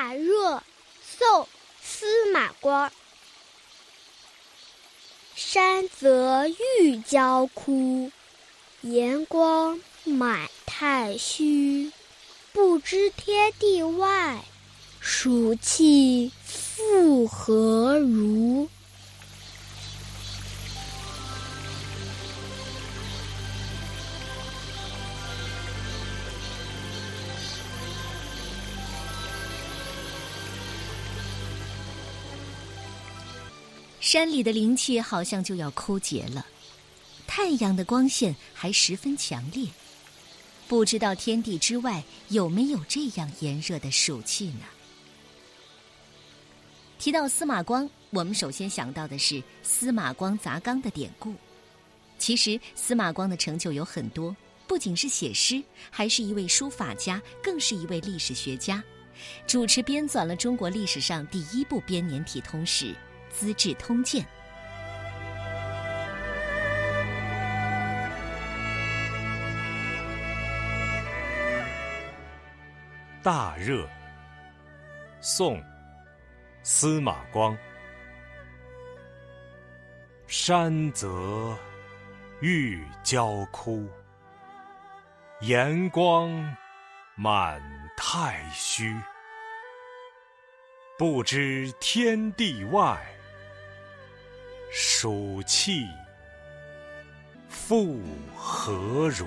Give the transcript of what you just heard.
大热，宋·司马光。山泽欲交枯，炎光满太虚。不知天地外，暑气复何如？山里的灵气好像就要枯竭了，太阳的光线还十分强烈，不知道天地之外有没有这样炎热的暑气呢？提到司马光，我们首先想到的是司马光砸缸的典故。其实司马光的成就有很多，不仅是写诗，还是一位书法家，更是一位历史学家，主持编纂了中国历史上第一部编年体通史。《资治通鉴》大热，宋，司马光。山泽欲交枯，岩光满太虚。不知天地外。暑气复何如？